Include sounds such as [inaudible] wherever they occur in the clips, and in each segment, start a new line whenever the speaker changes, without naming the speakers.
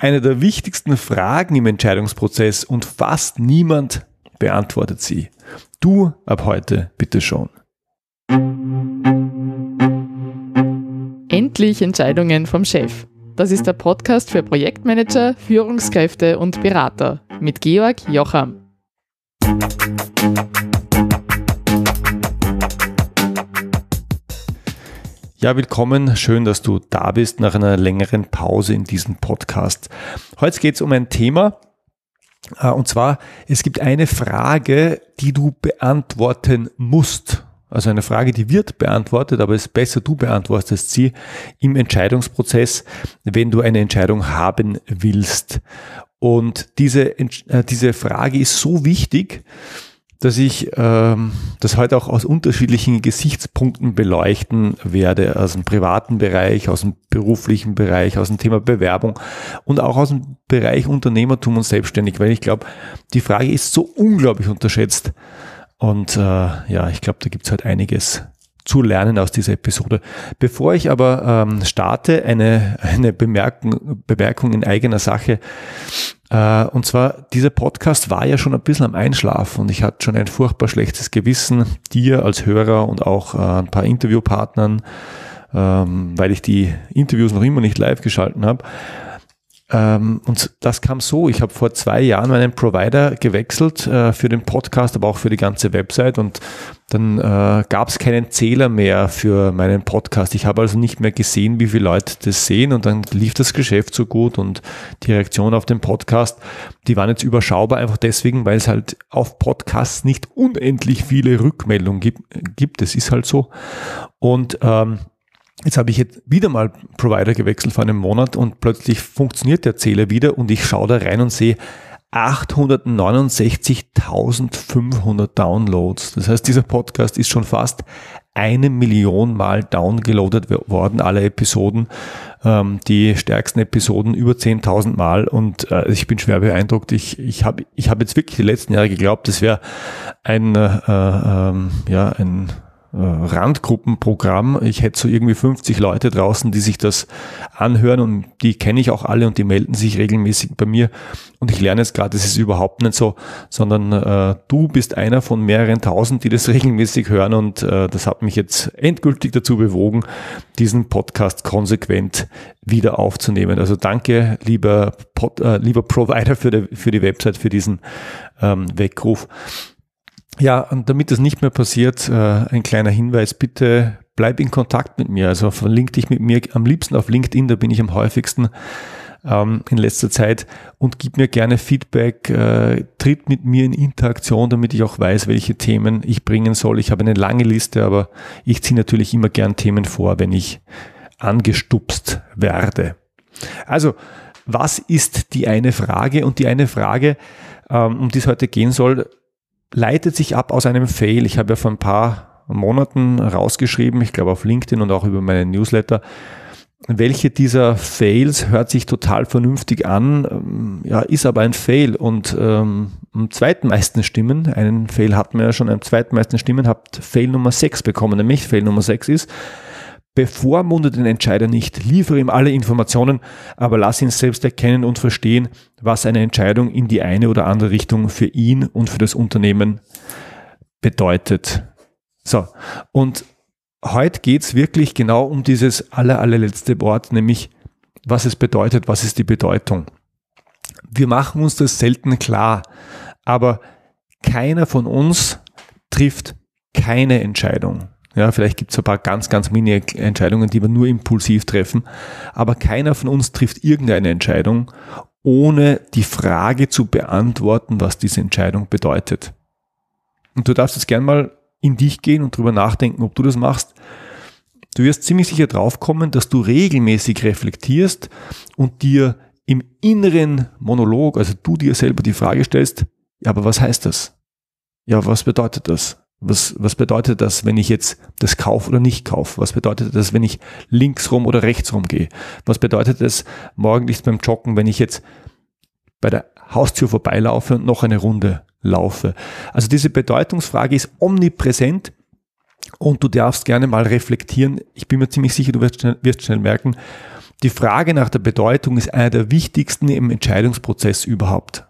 eine der wichtigsten Fragen im Entscheidungsprozess und fast niemand beantwortet sie. Du ab heute bitte schon.
Endlich Entscheidungen vom Chef. Das ist der Podcast für Projektmanager, Führungskräfte und Berater mit Georg Jocham.
Ja, willkommen. Schön, dass du da bist nach einer längeren Pause in diesem Podcast. Heute geht es um ein Thema, äh, und zwar, es gibt eine Frage, die du beantworten musst. Also eine Frage, die wird beantwortet, aber es ist besser, du beantwortest sie im Entscheidungsprozess, wenn du eine Entscheidung haben willst. Und diese, äh, diese Frage ist so wichtig, dass ich ähm, das heute auch aus unterschiedlichen Gesichtspunkten beleuchten werde, aus dem privaten Bereich, aus dem beruflichen Bereich, aus dem Thema Bewerbung und auch aus dem Bereich Unternehmertum und Selbstständig, weil ich glaube, die Frage ist so unglaublich unterschätzt. Und äh, ja, ich glaube, da gibt's halt einiges zu lernen aus dieser Episode. Bevor ich aber ähm, starte, eine, eine Bemerkung, Bemerkung in eigener Sache. Äh, und zwar, dieser Podcast war ja schon ein bisschen am Einschlafen und ich hatte schon ein furchtbar schlechtes Gewissen, dir als Hörer und auch äh, ein paar Interviewpartnern, ähm, weil ich die Interviews noch immer nicht live geschalten habe. Ähm, und das kam so, ich habe vor zwei Jahren meinen Provider gewechselt äh, für den Podcast, aber auch für die ganze Website und dann äh, gab es keinen Zähler mehr für meinen Podcast. Ich habe also nicht mehr gesehen, wie viele Leute das sehen und dann lief das Geschäft so gut und die Reaktion auf den Podcast, die waren jetzt überschaubar, einfach deswegen, weil es halt auf Podcasts nicht unendlich viele Rückmeldungen gibt. gibt. Das ist halt so. Und ähm, Jetzt habe ich jetzt wieder mal Provider gewechselt vor einem Monat und plötzlich funktioniert der Zähler wieder und ich schaue da rein und sehe 869.500 Downloads. Das heißt, dieser Podcast ist schon fast eine Million Mal downgeloadet worden, alle Episoden, ähm, die stärksten Episoden über 10.000 Mal und äh, ich bin schwer beeindruckt. Ich, ich habe ich hab jetzt wirklich die letzten Jahre geglaubt, das wäre ein, äh, äh, ja, ein Randgruppenprogramm. Ich hätte so irgendwie 50 Leute draußen, die sich das anhören und die kenne ich auch alle und die melden sich regelmäßig bei mir. Und ich lerne jetzt gerade, das ist überhaupt nicht so, sondern äh, du bist einer von mehreren tausend, die das [laughs] regelmäßig hören und äh, das hat mich jetzt endgültig dazu bewogen, diesen Podcast konsequent wieder aufzunehmen. Also danke, lieber, Pod, äh, lieber Provider für die, für die Website, für diesen ähm, Weckruf. Ja, und damit das nicht mehr passiert, äh, ein kleiner Hinweis, bitte bleib in Kontakt mit mir. Also verlink dich mit mir am liebsten auf LinkedIn, da bin ich am häufigsten ähm, in letzter Zeit und gib mir gerne Feedback, äh, tritt mit mir in Interaktion, damit ich auch weiß, welche Themen ich bringen soll. Ich habe eine lange Liste, aber ich ziehe natürlich immer gern Themen vor, wenn ich angestupst werde. Also, was ist die eine Frage? Und die eine Frage, ähm, um die es heute gehen soll, leitet sich ab aus einem Fail. Ich habe ja vor ein paar Monaten rausgeschrieben, ich glaube auf LinkedIn und auch über meinen Newsletter, welche dieser Fails hört sich total vernünftig an, ähm, ja, ist aber ein Fail und ähm, am zweitmeisten Stimmen, einen Fail hatten wir ja schon, am zweitmeisten Stimmen habt Fail Nummer 6 bekommen, nämlich Fail Nummer 6 ist, bevormunde den Entscheider nicht, liefere ihm alle Informationen, aber lass ihn selbst erkennen und verstehen, was eine Entscheidung in die eine oder andere Richtung für ihn und für das Unternehmen bedeutet. So, und heute geht's wirklich genau um dieses aller, allerletzte Wort, nämlich was es bedeutet, was ist die Bedeutung. Wir machen uns das selten klar, aber keiner von uns trifft keine Entscheidung. Ja, vielleicht gibt es ein paar ganz, ganz Mini-Entscheidungen, die wir nur impulsiv treffen. Aber keiner von uns trifft irgendeine Entscheidung, ohne die Frage zu beantworten, was diese Entscheidung bedeutet. Und du darfst jetzt gern mal in dich gehen und drüber nachdenken, ob du das machst. Du wirst ziemlich sicher draufkommen, dass du regelmäßig reflektierst und dir im inneren Monolog, also du dir selber die Frage stellst, ja, aber was heißt das? Ja, was bedeutet das? Was, was bedeutet das, wenn ich jetzt das kaufe oder nicht kaufe? Was bedeutet das, wenn ich links rum oder rechts rum gehe? Was bedeutet das morgendlich beim Joggen, wenn ich jetzt bei der Haustür vorbeilaufe und noch eine Runde laufe? Also diese Bedeutungsfrage ist omnipräsent und du darfst gerne mal reflektieren. Ich bin mir ziemlich sicher, du wirst schnell, wirst schnell merken, Die Frage nach der Bedeutung ist einer der wichtigsten im Entscheidungsprozess überhaupt.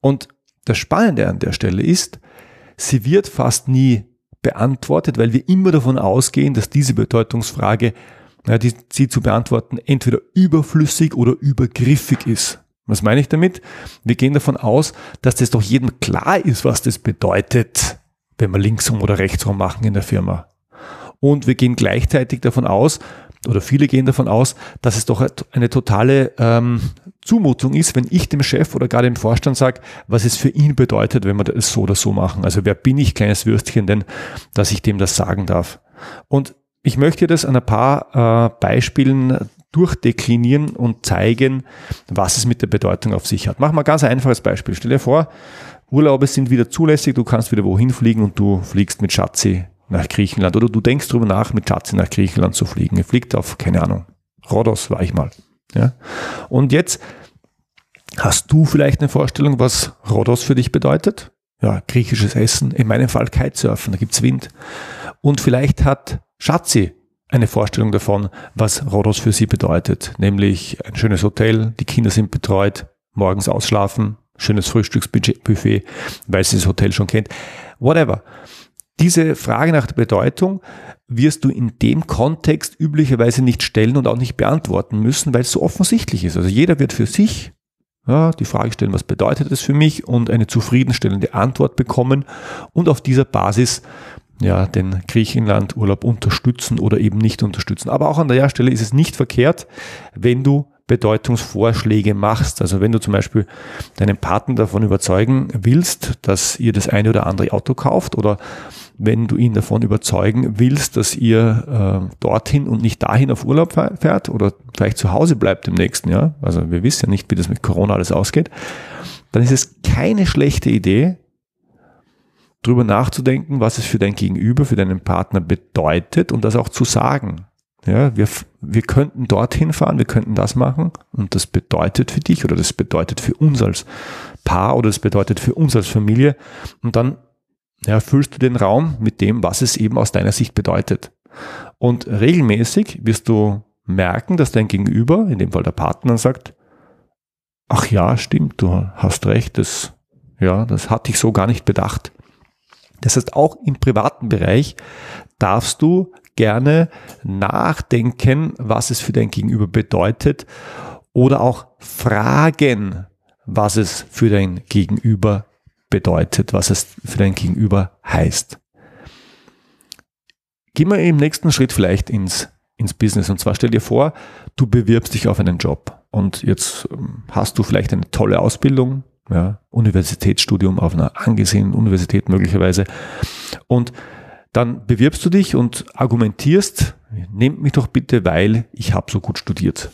Und das Spannende an der Stelle ist, sie wird fast nie beantwortet, weil wir immer davon ausgehen, dass diese Bedeutungsfrage, ja, die, sie zu beantworten, entweder überflüssig oder übergriffig ist. Was meine ich damit? Wir gehen davon aus, dass das doch jedem klar ist, was das bedeutet, wenn wir linksrum oder rechtsrum machen in der Firma. Und wir gehen gleichzeitig davon aus, oder viele gehen davon aus, dass es doch eine totale ähm, Zumutung ist, wenn ich dem Chef oder gar dem Vorstand sage, was es für ihn bedeutet, wenn wir das so oder so machen. Also wer bin ich, kleines Würstchen, denn, dass ich dem das sagen darf. Und ich möchte das an ein paar äh, Beispielen durchdeklinieren und zeigen, was es mit der Bedeutung auf sich hat. Machen wir ein ganz einfaches Beispiel. Stell dir vor, Urlaube sind wieder zulässig, du kannst wieder wohin fliegen und du fliegst mit Schatzi nach Griechenland oder du denkst darüber nach, mit Schatzi nach Griechenland zu fliegen. Ihr fliegt auf, keine Ahnung, Rhodos war ich mal. Ja? Und jetzt hast du vielleicht eine Vorstellung, was Rhodos für dich bedeutet? Ja, griechisches Essen, in meinem Fall Kitesurfen, da gibt's Wind. Und vielleicht hat Schatzi eine Vorstellung davon, was Rhodos für sie bedeutet, nämlich ein schönes Hotel, die Kinder sind betreut, morgens ausschlafen, schönes Frühstücksbuffet, weil sie das Hotel schon kennt, whatever. Diese Frage nach der Bedeutung wirst du in dem Kontext üblicherweise nicht stellen und auch nicht beantworten müssen, weil es so offensichtlich ist. Also jeder wird für sich ja, die Frage stellen, was bedeutet es für mich und eine zufriedenstellende Antwort bekommen und auf dieser Basis ja, den Griechenland-Urlaub unterstützen oder eben nicht unterstützen. Aber auch an der Stelle ist es nicht verkehrt, wenn du Bedeutungsvorschläge machst. Also wenn du zum Beispiel deinen Partner davon überzeugen willst, dass ihr das eine oder andere Auto kauft oder wenn du ihn davon überzeugen willst, dass ihr äh, dorthin und nicht dahin auf Urlaub fährt oder vielleicht zu Hause bleibt im nächsten Jahr, also wir wissen ja nicht, wie das mit Corona alles ausgeht, dann ist es keine schlechte Idee, drüber nachzudenken, was es für dein Gegenüber, für deinen Partner bedeutet und das auch zu sagen. Ja, wir, wir könnten dorthin fahren, wir könnten das machen und das bedeutet für dich oder das bedeutet für uns als Paar oder das bedeutet für uns als Familie und dann ja, füllst du den Raum mit dem, was es eben aus deiner Sicht bedeutet. Und regelmäßig wirst du merken, dass dein Gegenüber, in dem Fall der Partner, sagt, ach ja, stimmt, du hast recht, das, ja, das hatte ich so gar nicht bedacht. Das heißt, auch im privaten Bereich darfst du gerne nachdenken, was es für dein Gegenüber bedeutet oder auch fragen, was es für dein Gegenüber bedeutet, was es für dein Gegenüber heißt. Gehen wir im nächsten Schritt vielleicht ins, ins Business. Und zwar stell dir vor, du bewirbst dich auf einen Job und jetzt ähm, hast du vielleicht eine tolle Ausbildung, ja, Universitätsstudium auf einer angesehenen Universität möglicherweise. Und dann bewirbst du dich und argumentierst, nehmt mich doch bitte, weil ich habe so gut studiert.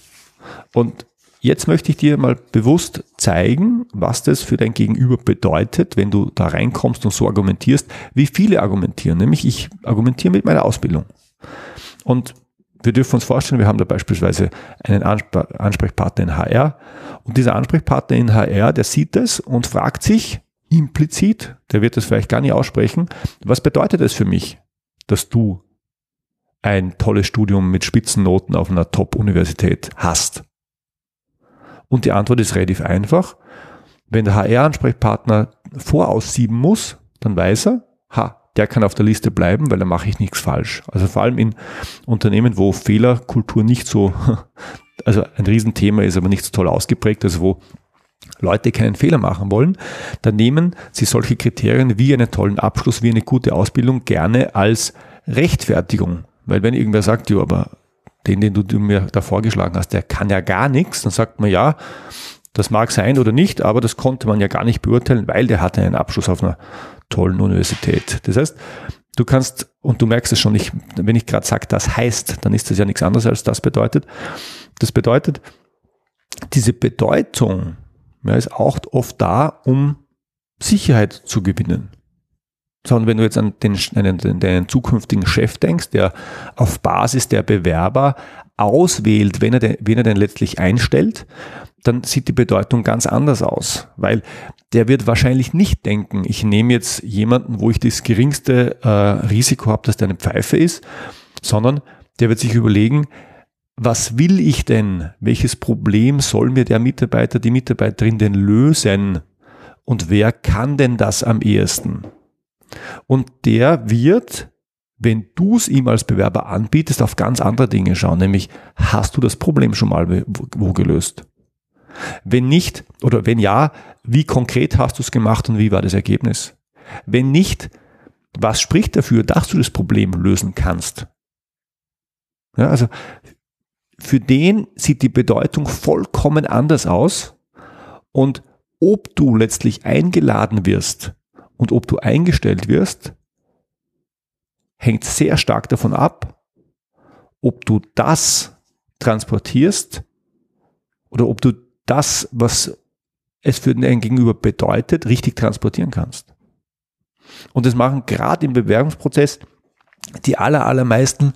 Und jetzt möchte ich dir mal bewusst zeigen, was das für dein Gegenüber bedeutet, wenn du da reinkommst und so argumentierst, wie viele argumentieren. Nämlich ich argumentiere mit meiner Ausbildung. Und wir dürfen uns vorstellen, wir haben da beispielsweise einen Ansprechpartner in HR und dieser Ansprechpartner in HR, der sieht das und fragt sich implizit, der wird das vielleicht gar nicht aussprechen, was bedeutet es für mich, dass du ein tolles Studium mit Spitzennoten auf einer Top-Universität hast? Und die Antwort ist relativ einfach. Wenn der HR-Ansprechpartner voraussieben muss, dann weiß er, ha, der kann auf der Liste bleiben, weil da mache ich nichts falsch. Also vor allem in Unternehmen, wo Fehlerkultur nicht so, [laughs] also ein Riesenthema ist, aber nicht so toll ausgeprägt, also wo Leute keinen Fehler machen wollen, dann nehmen sie solche Kriterien wie einen tollen Abschluss, wie eine gute Ausbildung gerne als Rechtfertigung. Weil wenn irgendwer sagt, ja, aber den, den du mir da vorgeschlagen hast, der kann ja gar nichts, dann sagt man ja, das mag sein oder nicht, aber das konnte man ja gar nicht beurteilen, weil der hatte einen Abschluss auf einer tollen Universität. Das heißt, du kannst, und du merkst es schon, ich, wenn ich gerade sage, das heißt, dann ist das ja nichts anderes als das bedeutet. Das bedeutet, diese Bedeutung ja, ist auch oft da, um Sicherheit zu gewinnen. Sondern wenn du jetzt an den, einen, deinen zukünftigen Chef denkst, der auf Basis der Bewerber auswählt, wenn er, den, wen er denn letztlich einstellt, dann sieht die Bedeutung ganz anders aus, weil der wird wahrscheinlich nicht denken, ich nehme jetzt jemanden, wo ich das geringste äh, Risiko habe, dass der eine Pfeife ist, sondern der wird sich überlegen, was will ich denn? Welches Problem soll mir der Mitarbeiter, die Mitarbeiterin denn lösen? Und wer kann denn das am ehesten? Und der wird, wenn du es ihm als Bewerber anbietest, auf ganz andere Dinge schauen, nämlich hast du das Problem schon mal wo gelöst? Wenn nicht oder wenn ja, wie konkret hast du es gemacht und wie war das Ergebnis? Wenn nicht, was spricht dafür, dass du das Problem lösen kannst? Ja, also für den sieht die Bedeutung vollkommen anders aus und ob du letztlich eingeladen wirst und ob du eingestellt wirst, hängt sehr stark davon ab, ob du das transportierst oder ob du das, was es für den Gegenüber bedeutet, richtig transportieren kannst. Und das machen gerade im Bewerbungsprozess die aller, allermeisten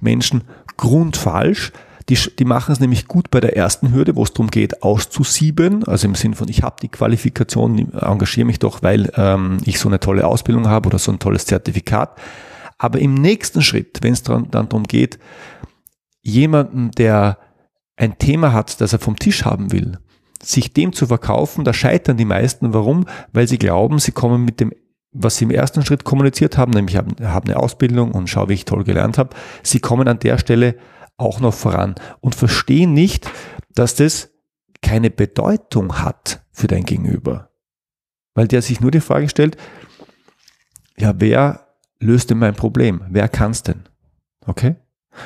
Menschen grundfalsch. Die, die machen es nämlich gut bei der ersten Hürde, wo es darum geht, auszusieben, also im Sinn von, ich habe die Qualifikation, engagiere mich doch, weil ähm, ich so eine tolle Ausbildung habe oder so ein tolles Zertifikat. Aber im nächsten Schritt, wenn es dann, darum geht, jemanden, der ein Thema hat, das er vom Tisch haben will, sich dem zu verkaufen, da scheitern die meisten. Warum? Weil sie glauben, sie kommen mit dem, was sie im ersten Schritt kommuniziert haben, nämlich haben, haben eine Ausbildung und schau, wie ich toll gelernt habe, sie kommen an der Stelle auch noch voran und verstehen nicht, dass das keine Bedeutung hat für dein Gegenüber. Weil der sich nur die Frage stellt, ja, wer löst denn mein Problem? Wer kann's denn? Okay?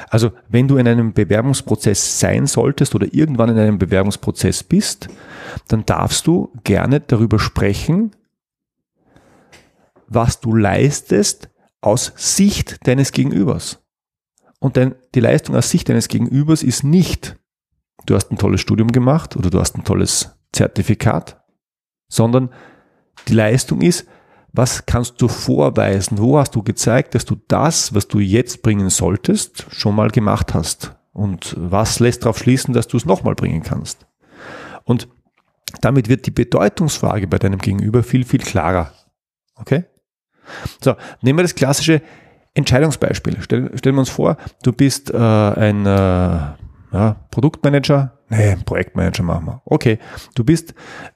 Also wenn du in einem Bewerbungsprozess sein solltest oder irgendwann in einem Bewerbungsprozess bist, dann darfst du gerne darüber sprechen, was du leistest aus Sicht deines Gegenübers. Und denn die Leistung aus Sicht deines Gegenübers ist nicht, du hast ein tolles Studium gemacht oder du hast ein tolles Zertifikat, sondern die Leistung ist, was kannst du vorweisen? Wo hast du gezeigt, dass du das, was du jetzt bringen solltest, schon mal gemacht hast? Und was lässt darauf schließen, dass du es nochmal bringen kannst? Und damit wird die Bedeutungsfrage bei deinem Gegenüber viel, viel klarer. Okay? So, nehmen wir das klassische Entscheidungsbeispiel. Stell, stellen wir uns vor, du bist äh, ein äh, ja, Produktmanager, nee, Projektmanager machen wir. Okay, du bist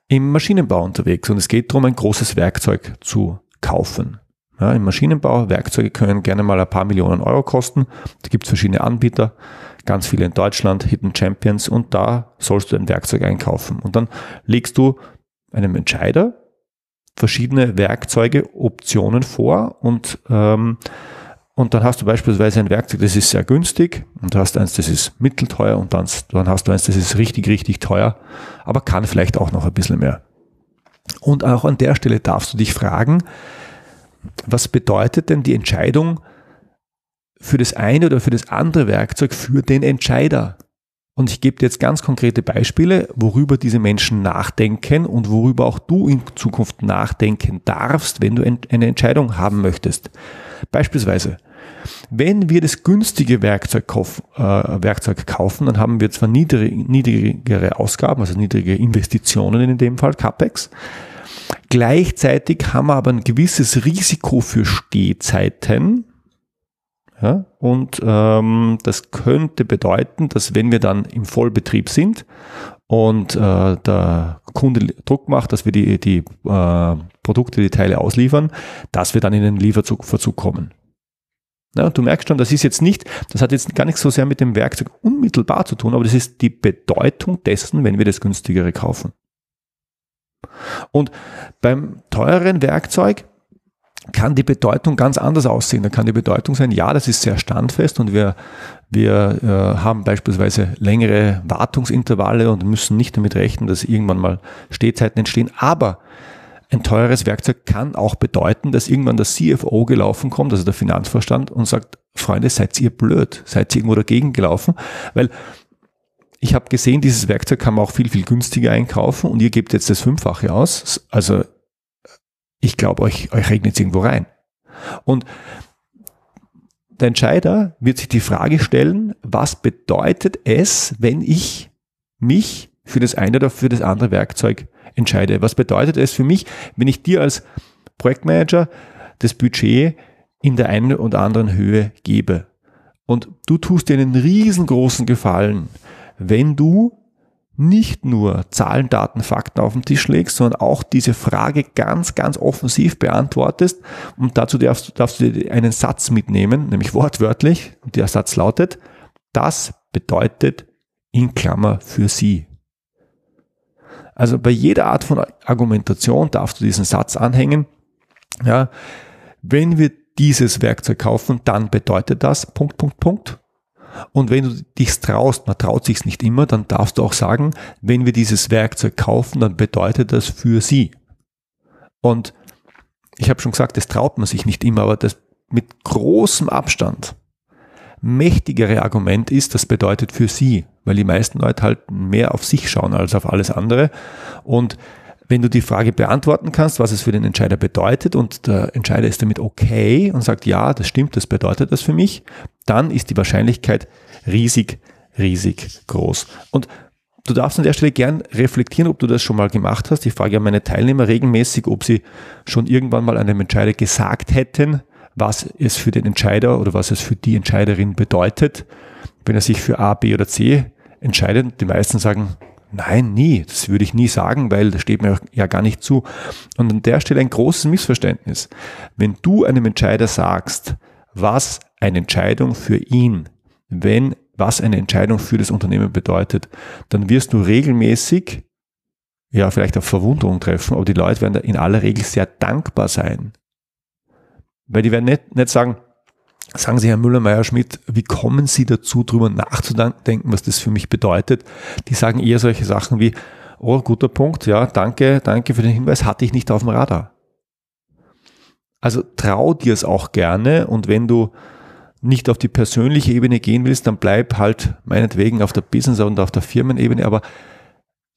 im Maschinenbau unterwegs und es geht darum, ein großes Werkzeug zu kaufen. Ja, Im Maschinenbau, Werkzeuge können gerne mal ein paar Millionen Euro kosten. Da gibt es verschiedene Anbieter, ganz viele in Deutschland, Hidden Champions und da sollst du ein Werkzeug einkaufen. Und dann legst du einem Entscheider verschiedene Werkzeuge, Optionen vor und ähm, und dann hast du beispielsweise ein Werkzeug, das ist sehr günstig und du hast eins, das ist mittelteuer und dann, dann hast du eins, das ist richtig, richtig teuer, aber kann vielleicht auch noch ein bisschen mehr. Und auch an der Stelle darfst du dich fragen, was bedeutet denn die Entscheidung für das eine oder für das andere Werkzeug für den Entscheider? Und ich gebe dir jetzt ganz konkrete Beispiele, worüber diese Menschen nachdenken und worüber auch du in Zukunft nachdenken darfst, wenn du eine Entscheidung haben möchtest. Beispielsweise, wenn wir das günstige Werkzeug, kauf, äh, Werkzeug kaufen, dann haben wir zwar niedrig, niedrigere Ausgaben, also niedrige Investitionen in dem Fall, CAPEX. Gleichzeitig haben wir aber ein gewisses Risiko für Stehzeiten. Ja, und ähm, das könnte bedeuten, dass wenn wir dann im Vollbetrieb sind und äh, der Kunde Druck macht, dass wir die, die äh, Produkte, die Teile ausliefern, dass wir dann in den Lieferverzug kommen. Ja, du merkst schon, das ist jetzt nicht, das hat jetzt gar nicht so sehr mit dem Werkzeug unmittelbar zu tun, aber das ist die Bedeutung dessen, wenn wir das günstigere kaufen. Und beim teureren Werkzeug kann die Bedeutung ganz anders aussehen. Da kann die Bedeutung sein, ja, das ist sehr standfest und wir, wir äh, haben beispielsweise längere Wartungsintervalle und müssen nicht damit rechnen, dass irgendwann mal Stehzeiten entstehen. Aber ein teures Werkzeug kann auch bedeuten, dass irgendwann der CFO gelaufen kommt, also der Finanzvorstand, und sagt, Freunde, seid ihr blöd? Seid ihr irgendwo dagegen gelaufen? Weil ich habe gesehen, dieses Werkzeug kann man auch viel, viel günstiger einkaufen und ihr gebt jetzt das Fünffache aus. Also ich glaube, euch, euch regnet es irgendwo rein. Und der Entscheider wird sich die Frage stellen, was bedeutet es, wenn ich mich für das eine oder für das andere Werkzeug entscheide? Was bedeutet es für mich, wenn ich dir als Projektmanager das Budget in der einen oder anderen Höhe gebe? Und du tust dir einen riesengroßen Gefallen, wenn du nicht nur Zahlen, Daten, Fakten auf den Tisch legst, sondern auch diese Frage ganz, ganz offensiv beantwortest. Und dazu darfst, darfst du dir einen Satz mitnehmen, nämlich wortwörtlich. Und der Satz lautet, das bedeutet in Klammer für sie. Also bei jeder Art von Argumentation darfst du diesen Satz anhängen. Ja, wenn wir dieses Werkzeug kaufen, dann bedeutet das Punkt, Punkt, Punkt. Und wenn du dich traust, man traut sich's nicht immer, dann darfst du auch sagen, wenn wir dieses Werkzeug kaufen, dann bedeutet das für sie. Und ich habe schon gesagt, das traut man sich nicht immer, aber das mit großem Abstand mächtigere Argument ist, das bedeutet für sie, weil die meisten Leute halt mehr auf sich schauen als auf alles andere. Und wenn du die Frage beantworten kannst, was es für den Entscheider bedeutet und der Entscheider ist damit okay und sagt, ja, das stimmt, das bedeutet das für mich, dann ist die Wahrscheinlichkeit riesig, riesig groß. Und du darfst an der Stelle gern reflektieren, ob du das schon mal gemacht hast. Ich frage ja meine Teilnehmer regelmäßig, ob sie schon irgendwann mal einem Entscheider gesagt hätten, was es für den Entscheider oder was es für die Entscheiderin bedeutet, wenn er sich für A, B oder C entscheidet. Die meisten sagen, nein, nie, das würde ich nie sagen, weil das steht mir ja gar nicht zu. Und an der Stelle ein großes Missverständnis. Wenn du einem Entscheider sagst, was eine Entscheidung für ihn, wenn was eine Entscheidung für das Unternehmen bedeutet, dann wirst du regelmäßig ja, vielleicht auf Verwunderung treffen, aber die Leute werden da in aller Regel sehr dankbar sein, weil die werden nicht, nicht sagen, sagen Sie, Herr Müller-Meyer-Schmidt, wie kommen Sie dazu, darüber nachzudenken, was das für mich bedeutet? Die sagen eher solche Sachen wie, oh, guter Punkt, ja, danke, danke für den Hinweis, hatte ich nicht auf dem Radar. Also trau dir es auch gerne und wenn du nicht auf die persönliche Ebene gehen willst, dann bleib halt meinetwegen auf der Business- und auf der Firmenebene, aber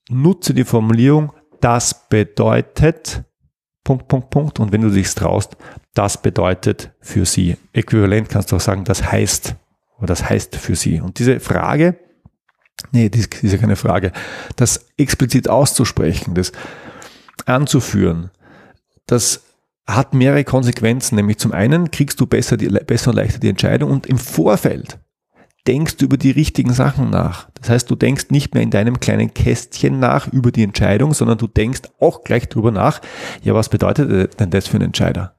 nutze die Formulierung, das bedeutet, Punkt, Punkt, Punkt. Und wenn du dich traust, das bedeutet für sie. Äquivalent kannst du auch sagen, das heißt, oder das heißt für sie. Und diese Frage, nee, das ist ja keine Frage, das explizit auszusprechen, das anzuführen, das hat mehrere Konsequenzen. Nämlich zum einen kriegst du besser, die, besser und leichter die Entscheidung und im Vorfeld denkst du über die richtigen Sachen nach. Das heißt, du denkst nicht mehr in deinem kleinen Kästchen nach über die Entscheidung, sondern du denkst auch gleich drüber nach, ja, was bedeutet denn das für einen Entscheider?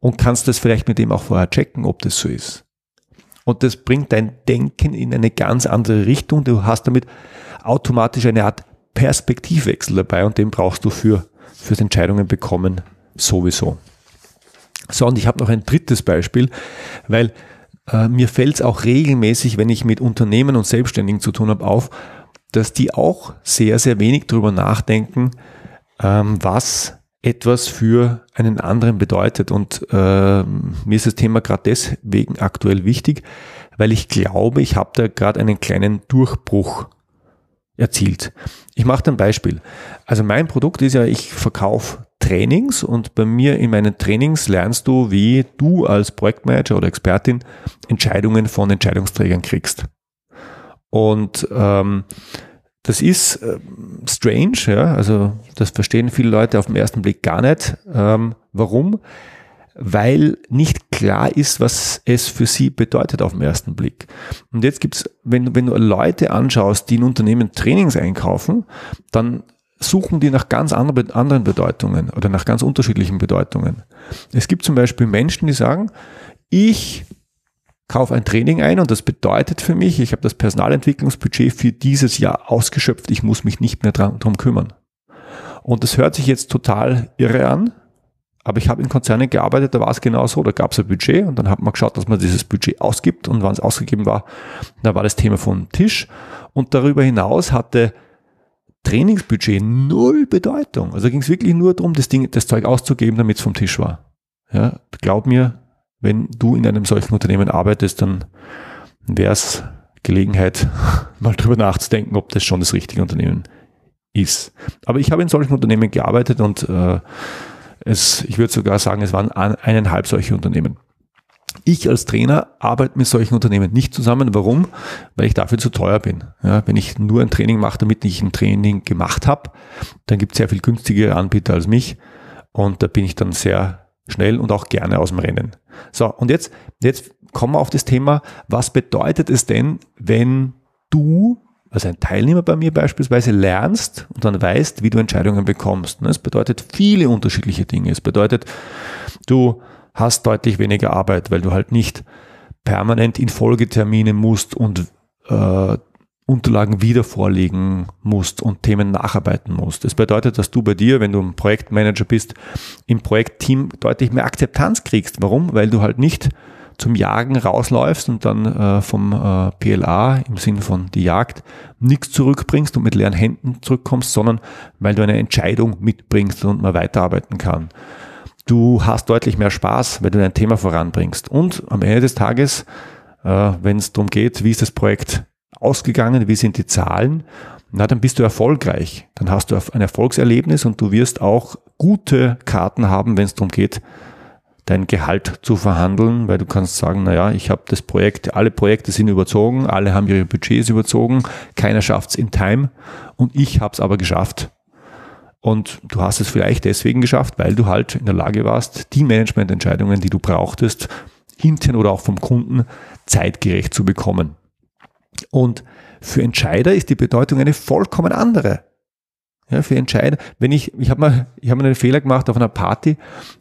Und kannst das vielleicht mit dem auch vorher checken, ob das so ist. Und das bringt dein Denken in eine ganz andere Richtung. Du hast damit automatisch eine Art Perspektivwechsel dabei und den brauchst du für, fürs Entscheidungen bekommen sowieso. So, und ich habe noch ein drittes Beispiel, weil äh, mir fällt es auch regelmäßig, wenn ich mit Unternehmen und Selbstständigen zu tun habe, auf, dass die auch sehr, sehr wenig darüber nachdenken, ähm, was etwas für einen anderen bedeutet. Und äh, mir ist das Thema gerade deswegen aktuell wichtig, weil ich glaube, ich habe da gerade einen kleinen Durchbruch erzielt. Ich mache ein Beispiel. Also mein Produkt ist ja, ich verkaufe Trainings und bei mir in meinen Trainings lernst du, wie du als Projektmanager oder Expertin Entscheidungen von Entscheidungsträgern kriegst. Und ähm, das ist äh, strange, ja, also das verstehen viele Leute auf den ersten Blick gar nicht. Ähm, warum? Weil nicht klar ist, was es für sie bedeutet auf den ersten Blick. Und jetzt gibt's, wenn, wenn du Leute anschaust, die in Unternehmen Trainings einkaufen, dann suchen die nach ganz anderen Bedeutungen oder nach ganz unterschiedlichen Bedeutungen. Es gibt zum Beispiel Menschen, die sagen, ich kaufe ein Training ein und das bedeutet für mich, ich habe das Personalentwicklungsbudget für dieses Jahr ausgeschöpft, ich muss mich nicht mehr darum kümmern. Und das hört sich jetzt total irre an, aber ich habe in Konzernen gearbeitet, da war es genau so, da gab es ein Budget und dann hat man geschaut, dass man dieses Budget ausgibt und wann es ausgegeben war, da war das Thema vom Tisch und darüber hinaus hatte Trainingsbudget null Bedeutung. Also ging es wirklich nur darum, das Ding, das Zeug auszugeben, damit es vom Tisch war. Ja, glaub mir, wenn du in einem solchen Unternehmen arbeitest, dann wäre es Gelegenheit, [laughs] mal drüber nachzudenken, ob das schon das richtige Unternehmen ist. Aber ich habe in solchen Unternehmen gearbeitet und äh, es, ich würde sogar sagen, es waren eineinhalb solche Unternehmen. Ich als Trainer arbeite mit solchen Unternehmen nicht zusammen. Warum? Weil ich dafür zu teuer bin. Ja, wenn ich nur ein Training mache, damit ich ein Training gemacht habe, dann gibt es sehr viel günstigere Anbieter als mich. Und da bin ich dann sehr schnell und auch gerne aus dem Rennen. So, und jetzt, jetzt kommen wir auf das Thema, was bedeutet es denn, wenn du als ein Teilnehmer bei mir beispielsweise lernst und dann weißt, wie du Entscheidungen bekommst. Es bedeutet viele unterschiedliche Dinge. Es bedeutet, du hast deutlich weniger Arbeit, weil du halt nicht permanent in Folgetermine musst und äh, Unterlagen wieder vorlegen musst und Themen nacharbeiten musst. Das bedeutet, dass du bei dir, wenn du ein Projektmanager bist, im Projektteam deutlich mehr Akzeptanz kriegst. Warum? Weil du halt nicht zum Jagen rausläufst und dann äh, vom äh, PLA im Sinne von die Jagd nichts zurückbringst und mit leeren Händen zurückkommst, sondern weil du eine Entscheidung mitbringst und man weiterarbeiten kann. Du hast deutlich mehr Spaß, wenn du dein Thema voranbringst. Und am Ende des Tages, äh, wenn es darum geht, wie ist das Projekt ausgegangen, wie sind die Zahlen, na, dann bist du erfolgreich. Dann hast du ein Erfolgserlebnis und du wirst auch gute Karten haben, wenn es darum geht, dein Gehalt zu verhandeln, weil du kannst sagen, naja, ich habe das Projekt, alle Projekte sind überzogen, alle haben ihre Budgets überzogen, keiner schafft es in Time und ich habe es aber geschafft. Und du hast es vielleicht deswegen geschafft, weil du halt in der Lage warst, die Managemententscheidungen, die du brauchtest, intern oder auch vom Kunden zeitgerecht zu bekommen. Und für Entscheider ist die Bedeutung eine vollkommen andere. Ja, für Entscheider. Wenn ich, ich habe mal, ich habe einen Fehler gemacht auf einer Party,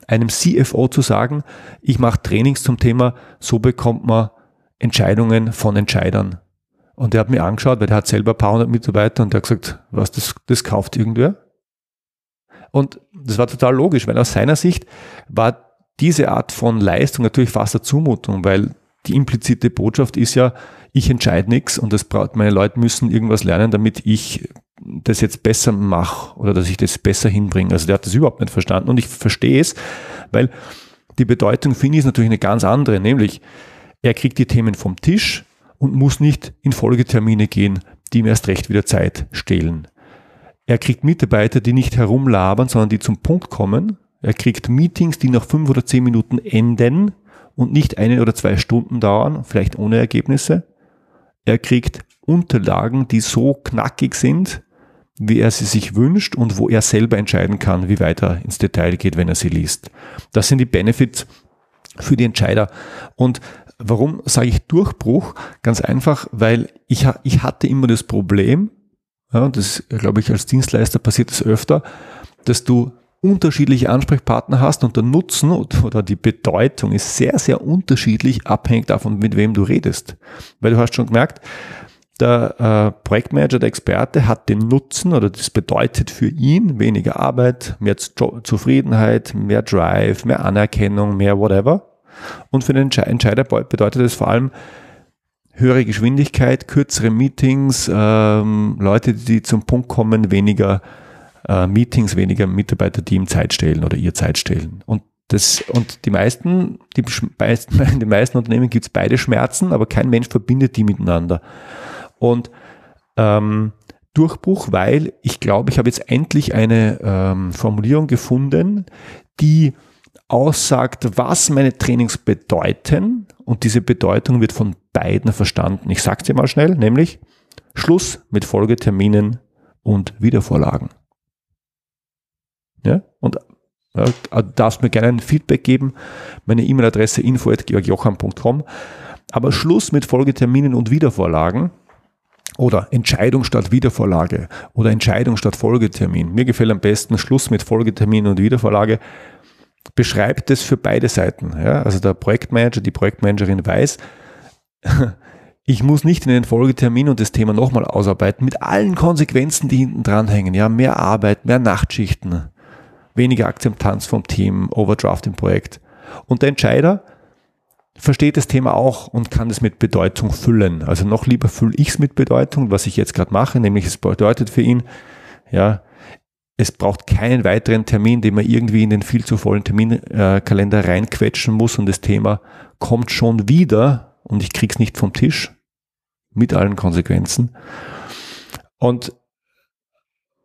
einem CFO zu sagen, ich mache Trainings zum Thema, so bekommt man Entscheidungen von Entscheidern. Und der hat mir angeschaut, weil der hat selber ein paar hundert Mitarbeiter und der hat gesagt, was, das, das kauft irgendwer? Und das war total logisch, weil aus seiner Sicht war diese Art von Leistung natürlich fast eine Zumutung, weil die implizite Botschaft ist ja, ich entscheide nichts und das braucht, meine Leute müssen irgendwas lernen, damit ich das jetzt besser mache oder dass ich das besser hinbringe. Also der hat das überhaupt nicht verstanden und ich verstehe es, weil die Bedeutung finde ich ist natürlich eine ganz andere, nämlich er kriegt die Themen vom Tisch und muss nicht in Folgetermine gehen, die ihm erst recht wieder Zeit stehlen. Er kriegt Mitarbeiter, die nicht herumlabern, sondern die zum Punkt kommen. Er kriegt Meetings, die nach fünf oder zehn Minuten enden und nicht eine oder zwei Stunden dauern, vielleicht ohne Ergebnisse. Er kriegt Unterlagen, die so knackig sind, wie er sie sich wünscht und wo er selber entscheiden kann, wie weit er ins Detail geht, wenn er sie liest. Das sind die Benefits für die Entscheider. Und warum sage ich Durchbruch? Ganz einfach, weil ich, ich hatte immer das Problem, ja, das glaube ich als Dienstleister passiert es öfter, dass du unterschiedliche Ansprechpartner hast und der Nutzen oder die Bedeutung ist sehr, sehr unterschiedlich, abhängig davon, mit wem du redest. Weil du hast schon gemerkt, der äh, Projektmanager, der Experte hat den Nutzen oder das bedeutet für ihn weniger Arbeit, mehr Zufriedenheit, mehr Drive, mehr Anerkennung, mehr whatever. Und für den Entscheider bedeutet es vor allem höhere Geschwindigkeit, kürzere Meetings, ähm, Leute, die zum Punkt kommen, weniger äh, Meetings, weniger Mitarbeiter, die ihm Zeit stellen oder ihr Zeit stellen. Und das, und die meisten, die meisten, [laughs] in den meisten Unternehmen gibt es beide Schmerzen, aber kein Mensch verbindet die miteinander. Und ähm, Durchbruch, weil ich glaube, ich habe jetzt endlich eine ähm, Formulierung gefunden, die aussagt, was meine Trainings bedeuten. Und diese Bedeutung wird von beiden verstanden. Ich sage es dir mal schnell, nämlich Schluss mit Folgeterminen und Wiedervorlagen. Ja? Und ja, du darfst mir gerne ein Feedback geben. Meine E-Mail-Adresse info.georgjocham.com. Aber Schluss mit Folgeterminen und Wiedervorlagen oder Entscheidung statt Wiedervorlage oder Entscheidung statt Folgetermin. Mir gefällt am besten Schluss mit Folgetermin und Wiedervorlage. Beschreibt es für beide Seiten. Ja? Also der Projektmanager, die Projektmanagerin weiß, [laughs] ich muss nicht in den Folgetermin und das Thema nochmal ausarbeiten mit allen Konsequenzen, die hinten dranhängen. Ja, mehr Arbeit, mehr Nachtschichten, weniger Akzeptanz vom Team, Overdraft im Projekt. Und der Entscheider versteht das Thema auch und kann es mit Bedeutung füllen. Also noch lieber fülle ich es mit Bedeutung, was ich jetzt gerade mache, nämlich es bedeutet für ihn, ja, es braucht keinen weiteren Termin, den man irgendwie in den viel zu vollen Terminkalender reinquetschen muss und das Thema kommt schon wieder und ich krieg's nicht vom Tisch mit allen Konsequenzen. Und,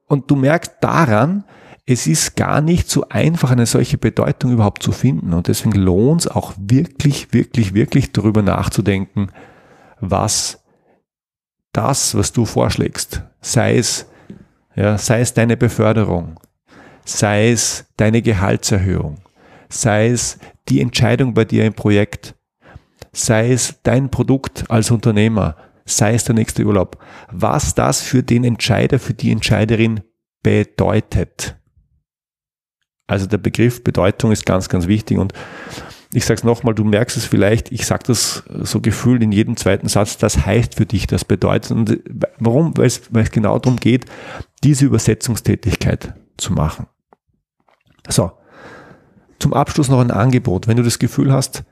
und du merkst daran, es ist gar nicht so einfach, eine solche Bedeutung überhaupt zu finden. Und deswegen lohnt es auch wirklich, wirklich, wirklich darüber nachzudenken, was das, was du vorschlägst, sei es, ja, sei es deine Beförderung, sei es deine Gehaltserhöhung, sei es die Entscheidung bei dir im Projekt, sei es dein Produkt als Unternehmer, sei es der nächste Urlaub, was das für den Entscheider, für die Entscheiderin bedeutet. Also der Begriff Bedeutung ist ganz, ganz wichtig und ich sage es nochmal, du merkst es vielleicht, ich sage das so gefühlt in jedem zweiten Satz, das heißt für dich, das bedeutet. Und warum? Weil es, weil es genau darum geht, diese Übersetzungstätigkeit zu machen. So, zum Abschluss noch ein Angebot. Wenn du das Gefühl hast,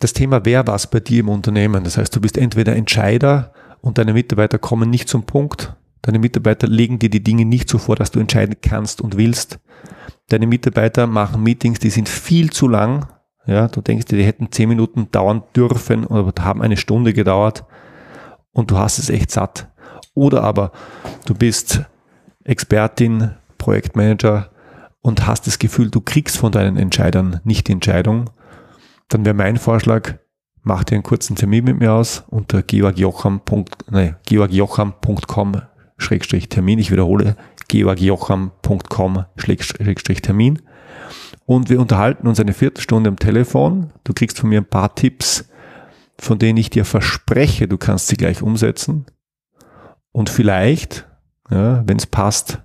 das Thema wäre was bei dir im Unternehmen, das heißt, du bist entweder Entscheider und deine Mitarbeiter kommen nicht zum Punkt, deine Mitarbeiter legen dir die Dinge nicht so vor, dass du entscheiden kannst und willst, deine Mitarbeiter machen Meetings, die sind viel zu lang. Ja, du denkst dir, die hätten zehn Minuten dauern dürfen oder haben eine Stunde gedauert und du hast es echt satt. Oder aber du bist Expertin, Projektmanager und hast das Gefühl, du kriegst von deinen Entscheidern nicht die Entscheidung, dann wäre mein Vorschlag, mach dir einen kurzen Termin mit mir aus unter georgjocham.com Termin. Ich wiederhole, georgjocham.com-termin. Und wir unterhalten uns eine Viertelstunde am Telefon. Du kriegst von mir ein paar Tipps, von denen ich dir verspreche, du kannst sie gleich umsetzen. Und vielleicht, ja, wenn es passt,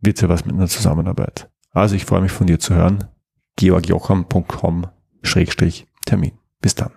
wird es ja was mit einer Zusammenarbeit. Also ich freue mich von dir zu hören. georgjocham.com-termin. Bis dann.